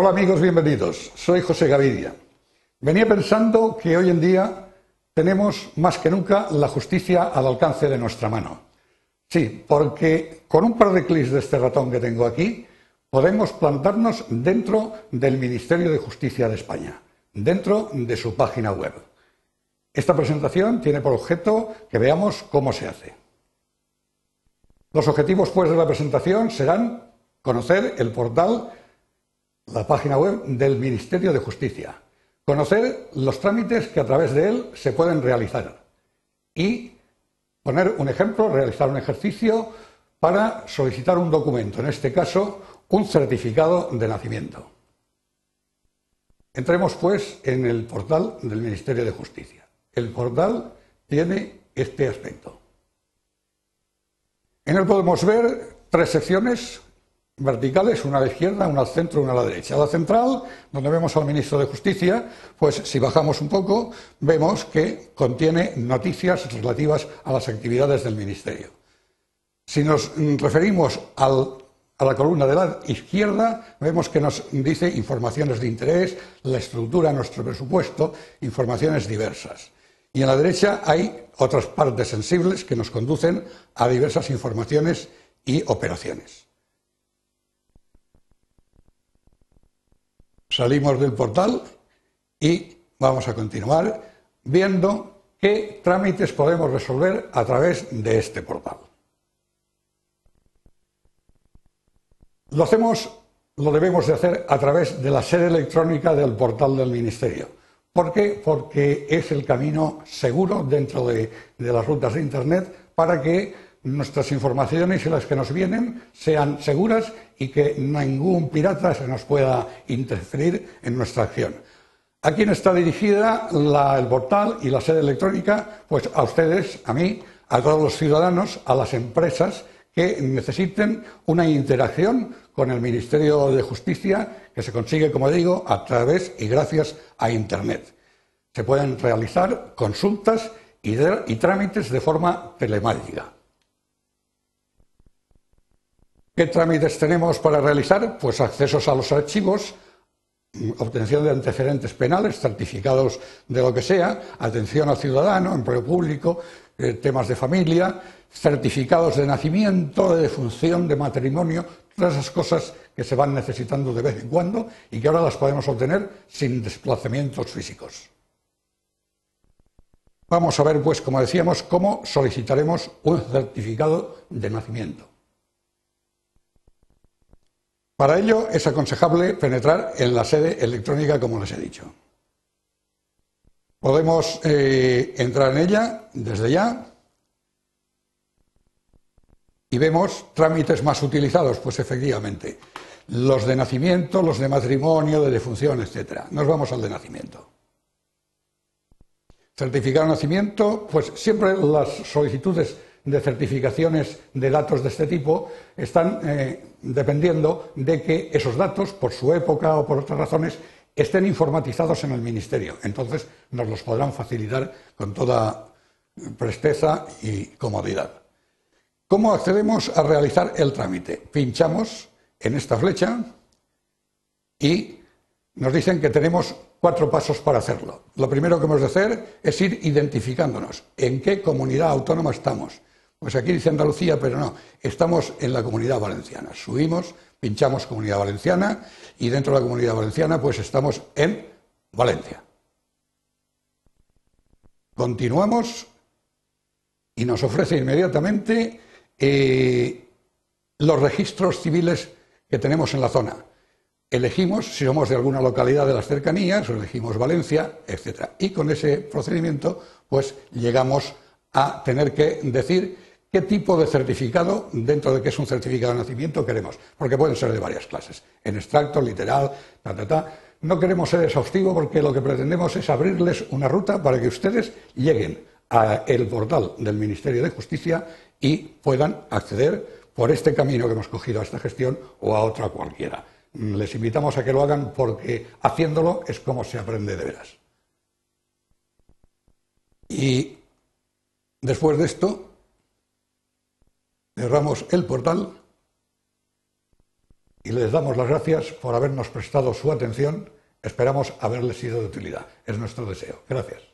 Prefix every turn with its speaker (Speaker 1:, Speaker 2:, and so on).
Speaker 1: Hola amigos, bienvenidos. Soy José Gavidia. Venía pensando que hoy en día tenemos más que nunca la justicia al alcance de nuestra mano. Sí, porque con un par de clics de este ratón que tengo aquí, podemos plantarnos dentro del Ministerio de Justicia de España, dentro de su página web. Esta presentación tiene por objeto que veamos cómo se hace. Los objetivos pues de la presentación serán conocer el portal, la página web del Ministerio de Justicia, conocer los trámites que a través de él se pueden realizar y poner un ejemplo, realizar un ejercicio para solicitar un documento, en este caso un certificado de nacimiento. Entremos pues en el portal del Ministerio de Justicia. El portal tiene este aspecto. En él podemos ver tres secciones verticales, una a la izquierda, una al centro, una a la derecha. La central, donde vemos al ministro de Justicia, pues si bajamos un poco, vemos que contiene noticias relativas a las actividades del ministerio. Si nos referimos a la columna de la izquierda, vemos que nos dice informaciones de interés, la estructura nuestro presupuesto, informaciones diversas. Y en la derecha hay otras partes sensibles que nos conducen a diversas informaciones y operaciones. Salimos del portal y vamos a continuar viendo qué trámites podemos resolver a través de este portal. Lo hacemos, lo debemos de hacer a través de la sede electrónica del portal del Ministerio. ¿Por qué? Porque es el camino seguro dentro de, de las rutas de Internet para que nuestras informaciones y las que nos vienen sean seguras y que ningún pirata se nos pueda interferir en nuestra acción. ¿A quién está dirigida el portal y la sede electrónica? Pues a ustedes, a mí, a todos los ciudadanos, a las empresas que necesiten una interacción con el Ministerio de Justicia que se consigue, como digo, a través y gracias a Internet. Se pueden realizar consultas y, trámites de forma telemática. ¿Qué trámites tenemos para realizar? Pues accesos a los archivos, obtención de antecedentes penales, certificados de lo que sea, atención al ciudadano, empleo público, eh, temas de familia, certificados de nacimiento, de defunción, de matrimonio, todas esas cosas que se van necesitando de vez en cuando y que ahora las podemos obtener sin desplazamientos físicos. Vamos a ver, pues, como decíamos, cómo solicitaremos un certificado de nacimiento. Para ello es aconsejable penetrar en la sede electrónica, como les he dicho. Podemos eh, entrar en ella desde ya y vemos trámites más utilizados, pues efectivamente, los de nacimiento, los de matrimonio, de defunción, etc. Nos vamos al de nacimiento. Certificado de nacimiento, pues siempre las solicitudes de certificaciones de datos de este tipo están eh, dependiendo de que esos datos, por su época o por otras razones, estén informatizados en el Ministerio. Entonces nos los podrán facilitar con toda presteza y comodidad. ¿Cómo accedemos a realizar el trámite? Pinchamos en esta flecha y nos dicen que tenemos cuatro pasos para hacerlo. Lo primero que hemos de hacer es ir identificándonos en qué comunidad autónoma estamos. Pues aquí dice Andalucía, pero no, estamos en la comunidad valenciana. Subimos, pinchamos comunidad valenciana y dentro de la comunidad valenciana pues estamos en Valencia. Continuamos y nos ofrece inmediatamente eh, los registros civiles que tenemos en la zona. Elegimos si somos de alguna localidad de las cercanías, o elegimos Valencia, etc. Y con ese procedimiento, pues llegamos a tener que decir qué tipo de certificado, dentro de que es un certificado de nacimiento, queremos, porque pueden ser de varias clases, en extracto, literal, ta, ta, ta. No queremos ser exhaustivo porque lo que pretendemos es abrirles una ruta para que ustedes lleguen al portal del Ministerio de Justicia y puedan acceder por este camino que hemos cogido a esta gestión o a otra cualquiera. Les invitamos a que lo hagan porque haciéndolo es como se aprende de veras. Y después de esto, cerramos el portal y les damos las gracias por habernos prestado su atención. Esperamos haberles sido de utilidad. Es nuestro deseo. Gracias.